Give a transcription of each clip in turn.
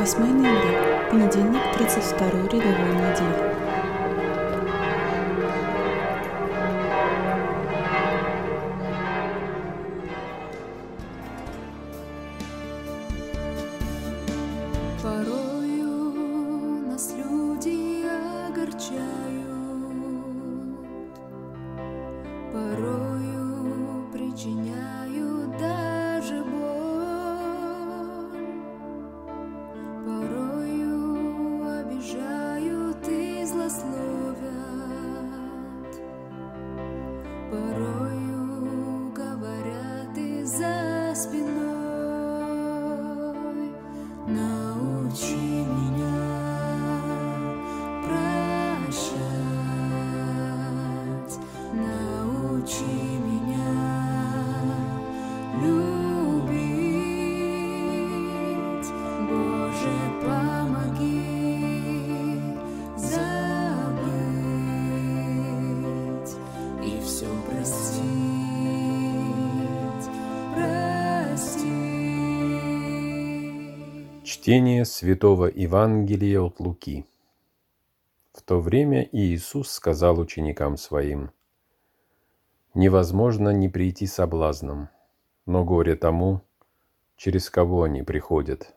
8 ноября, понедельник, 32 рядовой недели. Порою нас люди огорчают, порою причиняют Чтение Святого Евангелия от Луки. В то время Иисус сказал ученикам Своим, «Невозможно не прийти соблазном, но горе тому, через кого они приходят.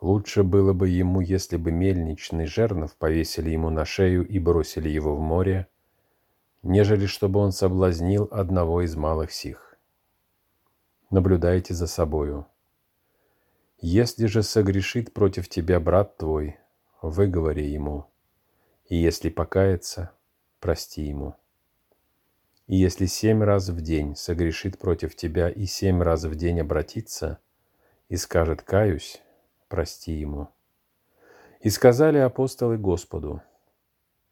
Лучше было бы ему, если бы мельничный жернов повесили ему на шею и бросили его в море, нежели чтобы он соблазнил одного из малых сих. Наблюдайте за собою. Если же согрешит против тебя брат твой, выговори ему, и если покается, прости ему. И если семь раз в день согрешит против тебя и семь раз в день обратится и скажет «каюсь», прости ему. И сказали апостолы Господу,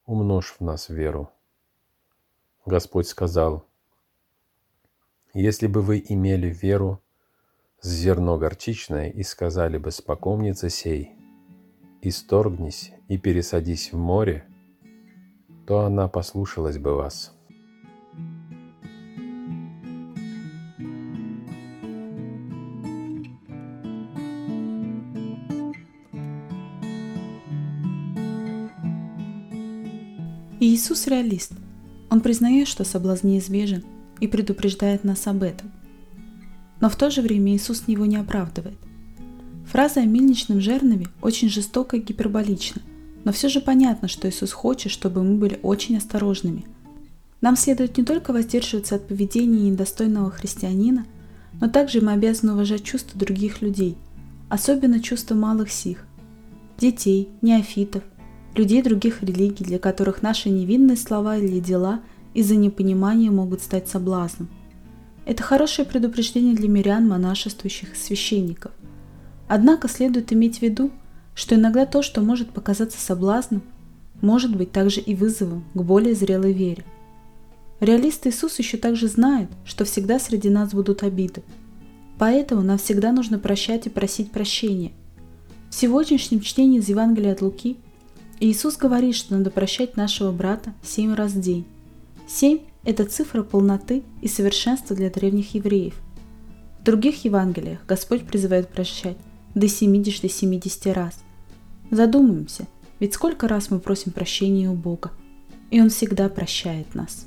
умножь в нас веру. Господь сказал, если бы вы имели веру, с зерно горчичное и сказали бы спокомница сей, исторгнись и пересадись в море, то она послушалась бы вас. Иисус реалист. Он признает, что соблазн неизбежен и предупреждает нас об этом. Но в то же время Иисус его не оправдывает. Фраза о мельничном жернове очень жестоко и гиперболична, но все же понятно, что Иисус хочет, чтобы мы были очень осторожными. Нам следует не только воздерживаться от поведения недостойного христианина, но также мы обязаны уважать чувства других людей, особенно чувства малых сих, детей, неофитов, людей других религий, для которых наши невинные слова или дела из-за непонимания могут стать соблазном. Это хорошее предупреждение для мирян, монашествующих священников. Однако следует иметь в виду, что иногда то, что может показаться соблазном, может быть также и вызовом к более зрелой вере. Реалист Иисус еще также знает, что всегда среди нас будут обиды. Поэтому нам всегда нужно прощать и просить прощения. В сегодняшнем чтении из Евангелия от Луки Иисус говорит, что надо прощать нашего брата семь раз в день. Семь – это цифра полноты и совершенства для древних евреев. В других Евангелиях Господь призывает прощать до 70-70 раз. Задумаемся, ведь сколько раз мы просим прощения у Бога, и Он всегда прощает нас.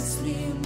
endlessly